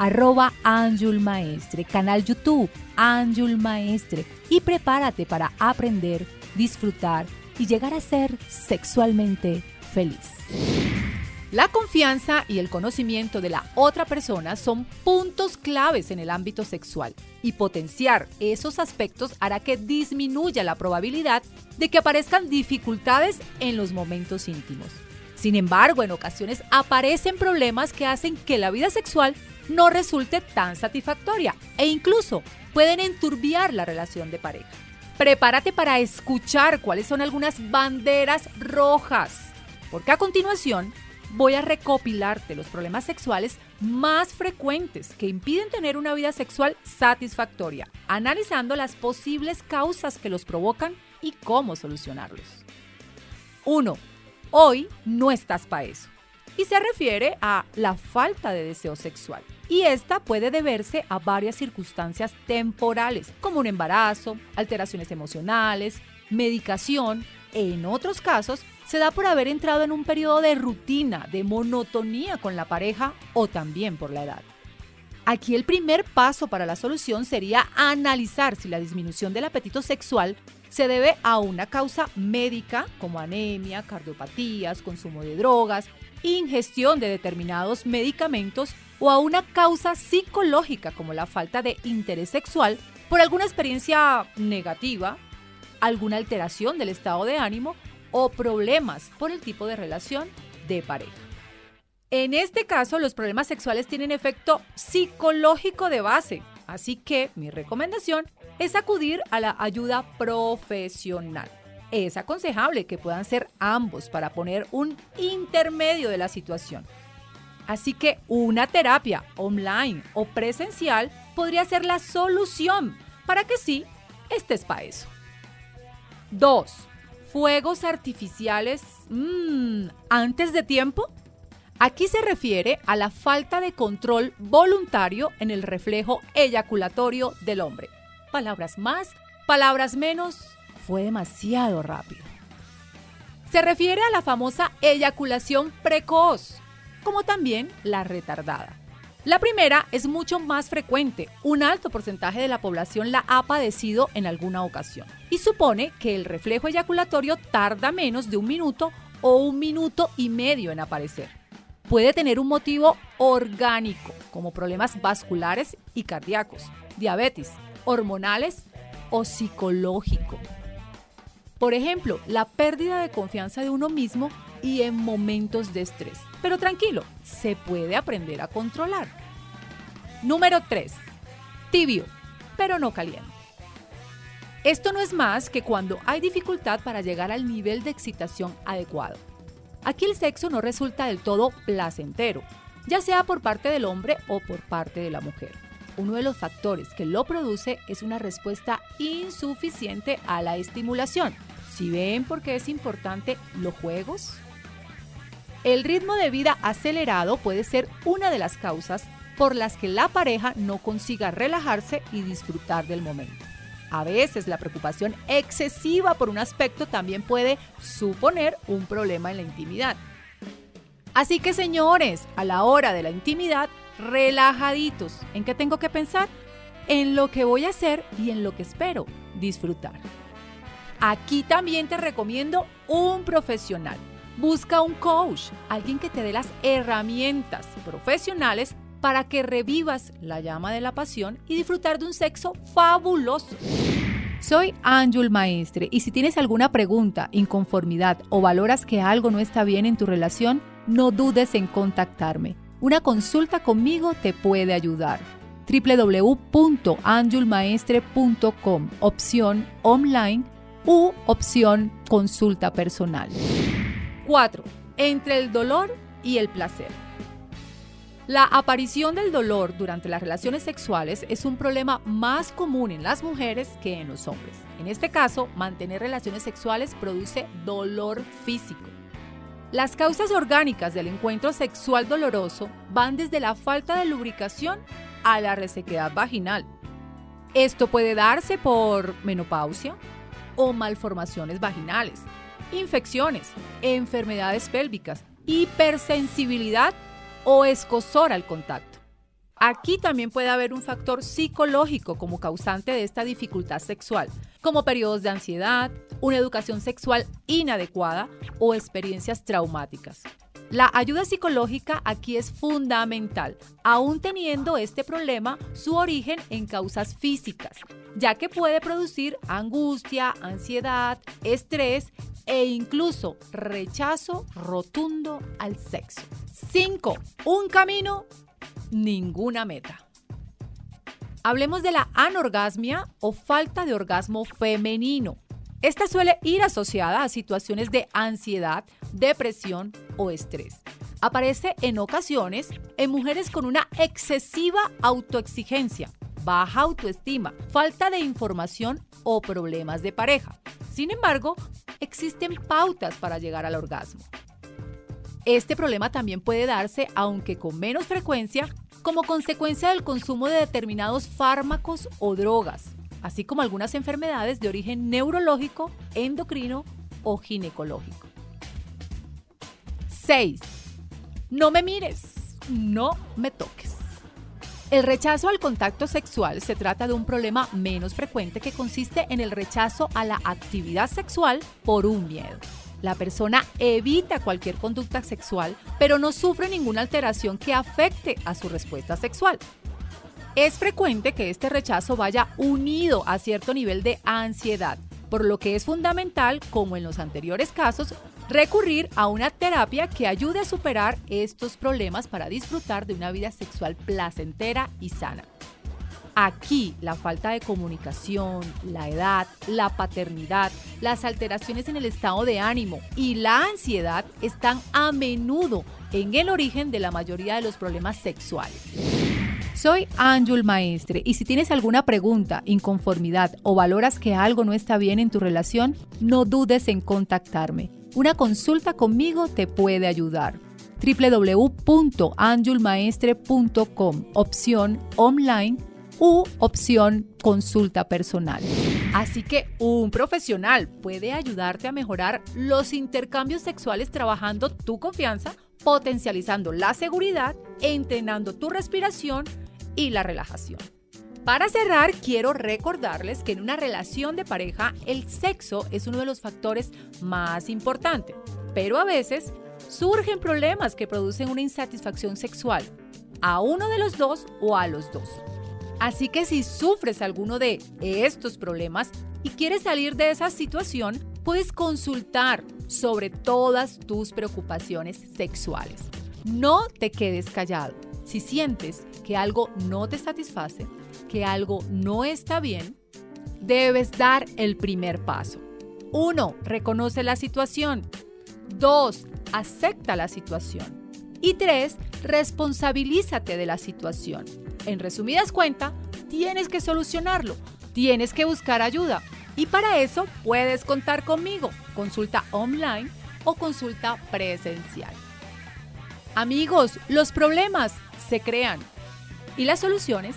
arroba Anjul Maestre, canal YouTube Anjul Maestre y prepárate para aprender, disfrutar y llegar a ser sexualmente feliz. La confianza y el conocimiento de la otra persona son puntos claves en el ámbito sexual y potenciar esos aspectos hará que disminuya la probabilidad de que aparezcan dificultades en los momentos íntimos. Sin embargo, en ocasiones aparecen problemas que hacen que la vida sexual no resulte tan satisfactoria e incluso pueden enturbiar la relación de pareja. Prepárate para escuchar cuáles son algunas banderas rojas, porque a continuación voy a recopilarte los problemas sexuales más frecuentes que impiden tener una vida sexual satisfactoria, analizando las posibles causas que los provocan y cómo solucionarlos. 1. Hoy no estás para eso. Y se refiere a la falta de deseo sexual. Y esta puede deberse a varias circunstancias temporales, como un embarazo, alteraciones emocionales, medicación, en otros casos se da por haber entrado en un periodo de rutina, de monotonía con la pareja o también por la edad. Aquí el primer paso para la solución sería analizar si la disminución del apetito sexual se debe a una causa médica como anemia, cardiopatías, consumo de drogas, ingestión de determinados medicamentos o a una causa psicológica como la falta de interés sexual por alguna experiencia negativa, alguna alteración del estado de ánimo o problemas por el tipo de relación de pareja. En este caso, los problemas sexuales tienen efecto psicológico de base, así que mi recomendación es acudir a la ayuda profesional. Es aconsejable que puedan ser ambos para poner un intermedio de la situación. Así que una terapia online o presencial podría ser la solución para que sí estés para eso. 2 fuegos artificiales mmm, antes de tiempo? Aquí se refiere a la falta de control voluntario en el reflejo eyaculatorio del hombre. Palabras más, palabras menos, fue demasiado rápido. Se refiere a la famosa eyaculación precoz, como también la retardada. La primera es mucho más frecuente. Un alto porcentaje de la población la ha padecido en alguna ocasión. Y supone que el reflejo eyaculatorio tarda menos de un minuto o un minuto y medio en aparecer. Puede tener un motivo orgánico, como problemas vasculares y cardíacos, diabetes, hormonales o psicológico. Por ejemplo, la pérdida de confianza de uno mismo y en momentos de estrés. Pero tranquilo, se puede aprender a controlar. Número 3. Tibio, pero no caliente. Esto no es más que cuando hay dificultad para llegar al nivel de excitación adecuado. Aquí el sexo no resulta del todo placentero, ya sea por parte del hombre o por parte de la mujer. Uno de los factores que lo produce es una respuesta insuficiente a la estimulación. Si ven por qué es importante los juegos, el ritmo de vida acelerado puede ser una de las causas por las que la pareja no consiga relajarse y disfrutar del momento. A veces la preocupación excesiva por un aspecto también puede suponer un problema en la intimidad. Así que señores, a la hora de la intimidad, relajaditos. ¿En qué tengo que pensar? En lo que voy a hacer y en lo que espero disfrutar. Aquí también te recomiendo un profesional Busca un coach, alguien que te dé las herramientas profesionales para que revivas la llama de la pasión y disfrutar de un sexo fabuloso. Soy Anjul Maestre y si tienes alguna pregunta, inconformidad o valoras que algo no está bien en tu relación, no dudes en contactarme. Una consulta conmigo te puede ayudar. www.anjulmaestre.com, opción online u opción consulta personal. 4. Entre el dolor y el placer. La aparición del dolor durante las relaciones sexuales es un problema más común en las mujeres que en los hombres. En este caso, mantener relaciones sexuales produce dolor físico. Las causas orgánicas del encuentro sexual doloroso van desde la falta de lubricación a la resequedad vaginal. Esto puede darse por menopausia o malformaciones vaginales, infecciones, enfermedades pélvicas, hipersensibilidad o escosor al contacto. Aquí también puede haber un factor psicológico como causante de esta dificultad sexual, como periodos de ansiedad, una educación sexual inadecuada o experiencias traumáticas. La ayuda psicológica aquí es fundamental, aún teniendo este problema su origen en causas físicas, ya que puede producir angustia, ansiedad, estrés e incluso rechazo rotundo al sexo. 5. Un camino, ninguna meta. Hablemos de la anorgasmia o falta de orgasmo femenino. Esta suele ir asociada a situaciones de ansiedad, depresión o estrés. Aparece en ocasiones en mujeres con una excesiva autoexigencia, baja autoestima, falta de información o problemas de pareja. Sin embargo, existen pautas para llegar al orgasmo. Este problema también puede darse, aunque con menos frecuencia, como consecuencia del consumo de determinados fármacos o drogas, así como algunas enfermedades de origen neurológico, endocrino o ginecológico. 6. No me mires, no me toques. El rechazo al contacto sexual se trata de un problema menos frecuente que consiste en el rechazo a la actividad sexual por un miedo. La persona evita cualquier conducta sexual, pero no sufre ninguna alteración que afecte a su respuesta sexual. Es frecuente que este rechazo vaya unido a cierto nivel de ansiedad, por lo que es fundamental, como en los anteriores casos, recurrir a una terapia que ayude a superar estos problemas para disfrutar de una vida sexual placentera y sana. Aquí la falta de comunicación, la edad, la paternidad, las alteraciones en el estado de ánimo y la ansiedad están a menudo en el origen de la mayoría de los problemas sexuales. Soy Ángel Maestre y si tienes alguna pregunta, inconformidad o valoras que algo no está bien en tu relación, no dudes en contactarme. Una consulta conmigo te puede ayudar www.anjulmaestre.com, opción online u opción consulta personal. Así que un profesional puede ayudarte a mejorar los intercambios sexuales trabajando tu confianza, potencializando la seguridad, entrenando tu respiración y la relajación. Para cerrar, quiero recordarles que en una relación de pareja el sexo es uno de los factores más importantes, pero a veces surgen problemas que producen una insatisfacción sexual, a uno de los dos o a los dos. Así que si sufres alguno de estos problemas y quieres salir de esa situación, puedes consultar sobre todas tus preocupaciones sexuales. No te quedes callado. Si sientes que algo no te satisface, que algo no está bien, debes dar el primer paso. 1. Reconoce la situación. 2. Acepta la situación. Y 3. Responsabilízate de la situación. En resumidas cuentas, tienes que solucionarlo, tienes que buscar ayuda. Y para eso puedes contar conmigo, consulta online o consulta presencial. Amigos, los problemas se crean y las soluciones